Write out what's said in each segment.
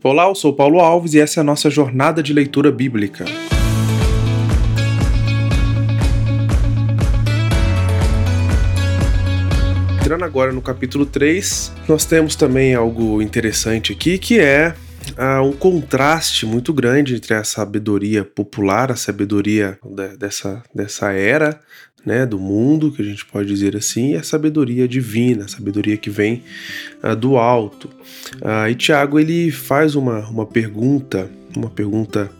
Olá, eu sou Paulo Alves e essa é a nossa jornada de leitura bíblica. Entrando agora no capítulo 3, nós temos também algo interessante aqui que é uh, um contraste muito grande entre a sabedoria popular, a sabedoria de, dessa, dessa era, né, do mundo, que a gente pode dizer assim, e a sabedoria divina, a sabedoria que vem uh, do alto. Uh, e Tiago ele faz uma, uma pergunta, uma pergunta,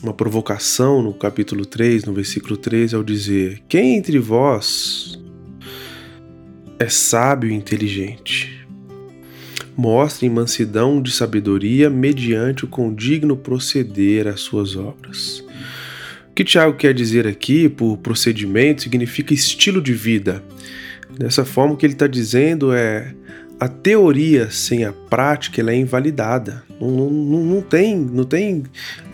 uma provocação no capítulo 3, no versículo 3, ao dizer: Quem entre vós é sábio e inteligente? Mostre mansidão de sabedoria mediante o condigno proceder às suas obras que Tiago quer dizer aqui por procedimento significa estilo de vida. Dessa forma, o que ele está dizendo é a teoria sem a prática ela é invalidada. Não, não, não tem, não tem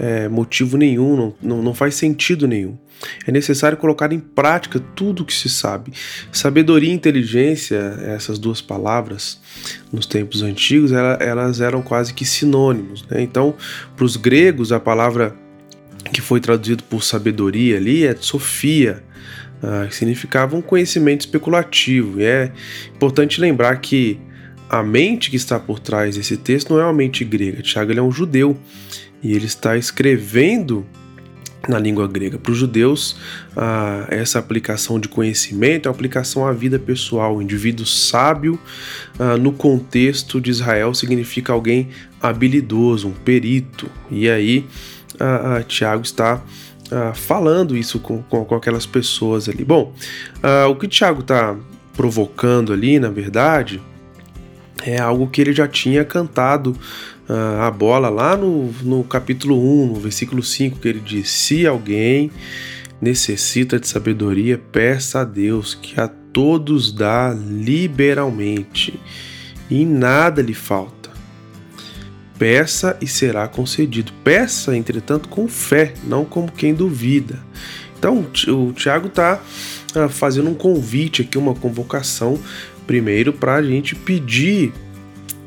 é, motivo nenhum, não, não faz sentido nenhum. É necessário colocar em prática tudo o que se sabe. Sabedoria e inteligência, essas duas palavras, nos tempos antigos, elas eram quase que sinônimos. Né? Então, para os gregos, a palavra que foi traduzido por sabedoria ali é Sofia, uh, que significava um conhecimento especulativo. E é importante lembrar que a mente que está por trás desse texto não é uma mente grega. Tiago é um judeu e ele está escrevendo na língua grega. Para os judeus, uh, essa aplicação de conhecimento é uma aplicação à vida pessoal. O indivíduo sábio, uh, no contexto de Israel, significa alguém habilidoso, um perito. E aí, a, a Tiago está a, falando isso com, com, com, aquelas pessoas ali. Bom, o que Tiago está provocando ali, na verdade, é algo que ele já tinha cantado a bola lá no, no capítulo 1, no versículo 5, que ele diz: Se alguém necessita de sabedoria, peça a Deus, que a todos dá liberalmente, e nada lhe falta Peça e será concedido. Peça, entretanto, com fé, não como quem duvida. Então, o Tiago está ah, fazendo um convite aqui, uma convocação, primeiro para a gente pedir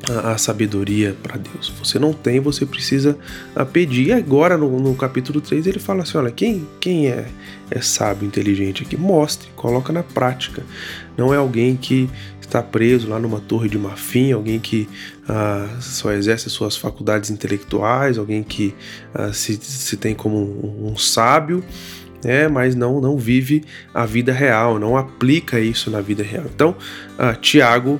a, sabedoria para Deus. Você não tem, você precisa ah, pedir. E agora, no, no, capítulo 3, ele fala assim: olha, quem, quem é, é sábio, inteligente aqui? Mostre, coloca na prática. Não é alguém que está preso lá numa torre de marfim, alguém que ah, só exerce suas faculdades intelectuais, alguém que ah, se, se tem como um, um sábio, né, mas não, não vive a vida real, não aplica isso na vida real. Então, ah, Tiago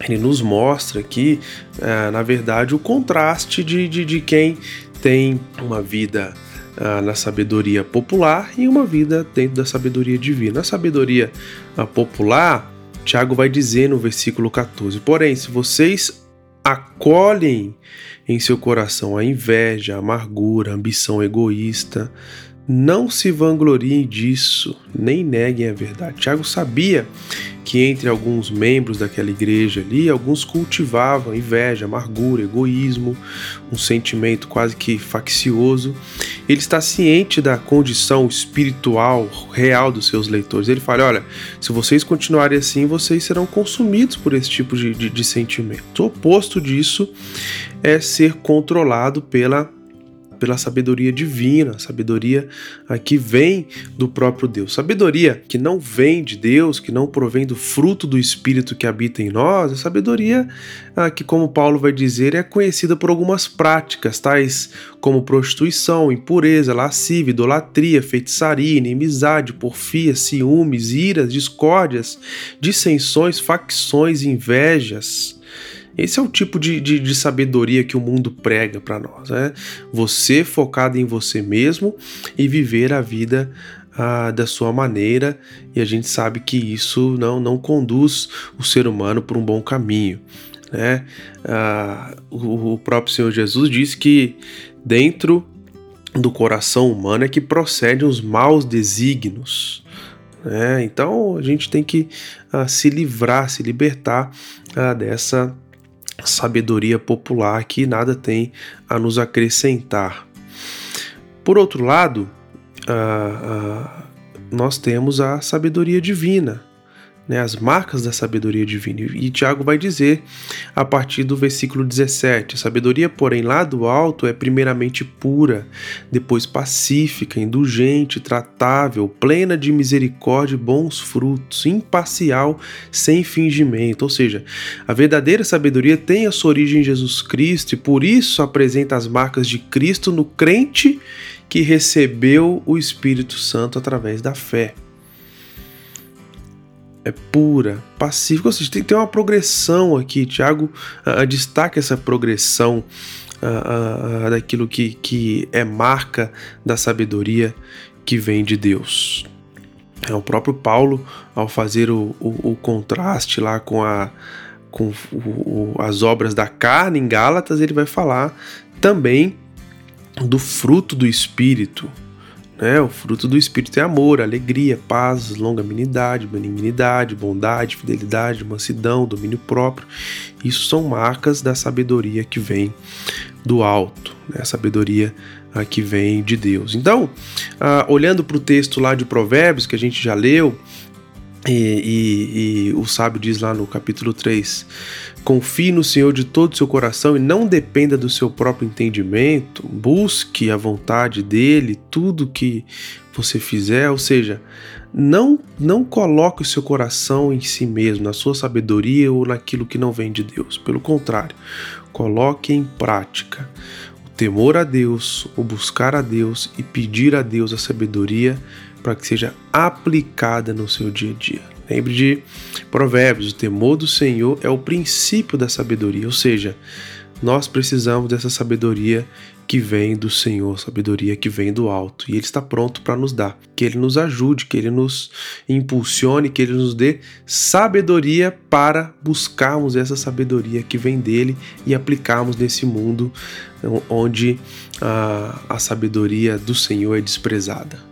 ele nos mostra aqui, ah, na verdade, o contraste de, de, de quem tem uma vida ah, na sabedoria popular e uma vida dentro da sabedoria divina. A sabedoria ah, popular Tiago vai dizer no versículo 14: Porém, se vocês acolhem em seu coração a inveja, a amargura, a ambição egoísta, não se vangloriem disso, nem neguem a verdade. Tiago sabia que entre alguns membros daquela igreja ali, alguns cultivavam inveja, amargura, egoísmo, um sentimento quase que faccioso. Ele está ciente da condição espiritual real dos seus leitores. Ele fala: olha, se vocês continuarem assim, vocês serão consumidos por esse tipo de, de, de sentimento. O oposto disso é ser controlado pela pela sabedoria divina, sabedoria que vem do próprio Deus. Sabedoria que não vem de Deus, que não provém do fruto do Espírito que habita em nós, é sabedoria que, como Paulo vai dizer, é conhecida por algumas práticas, tais como prostituição, impureza, lascívia, idolatria, feitiçaria, inimizade, porfia, ciúmes, iras, discórdias, dissensões, facções, invejas esse é o tipo de, de, de sabedoria que o mundo prega para nós, né? Você focado em você mesmo e viver a vida ah, da sua maneira, e a gente sabe que isso não, não conduz o ser humano por um bom caminho. Né? Ah, o, próprio Senhor Jesus disse que dentro do coração humano é que procedem os maus desígnios. Né? Então a gente tem que ah, se livrar, se libertar ah, dessa sabedoria popular que nada tem a nos acrescentar. Por outro lado, nós temos a sabedoria divina, né, as marcas da sabedoria divina. E Tiago vai dizer a partir do versículo 17: a sabedoria, porém, lá do alto é primeiramente pura, depois pacífica, indulgente, tratável, plena de misericórdia e bons frutos, imparcial, sem fingimento. Ou seja, a verdadeira sabedoria tem a sua origem em Jesus Cristo e por isso apresenta as marcas de Cristo no crente que recebeu o Espírito Santo através da fé é pura, pacífica, ou seja, tem ter uma progressão aqui. Tiago uh, destaca essa progressão uh, uh, daquilo que, que é marca da sabedoria que vem de Deus. É o próprio Paulo, ao fazer o, o, o contraste lá com, a, com o, as obras da carne em Gálatas, ele vai falar também do fruto do Espírito, né? O fruto do Espírito é amor, alegria, paz, longanimidade, benignidade, bondade, fidelidade, mansidão, domínio próprio. Isso são marcas da sabedoria que vem do alto, né? a sabedoria a que vem de Deus. Então, ah, olhando para o texto lá de Provérbios que a gente já leu, e, e, e, o sábio diz lá no capítulo 3: Confie no Senhor de todo o seu coração e não dependa do seu próprio entendimento, busque a vontade dele, tudo que você fizer, ou seja, não, não coloque o seu coração em si mesmo, na sua sabedoria ou naquilo que não vem de Deus. Pelo contrário, coloque em prática o temor a Deus, o buscar a Deus e pedir a Deus a sabedoria para que seja aplicada no seu dia a dia. Lembre de Provérbios: o temor do Senhor é o princípio da sabedoria, ou seja, nós precisamos dessa sabedoria que vem do Senhor, sabedoria que vem do alto, e Ele está pronto para nos dar. Que Ele nos ajude, que Ele nos impulsione, que Ele nos dê sabedoria para buscarmos essa sabedoria que vem dele e aplicarmos nesse mundo onde a, a sabedoria do Senhor é desprezada.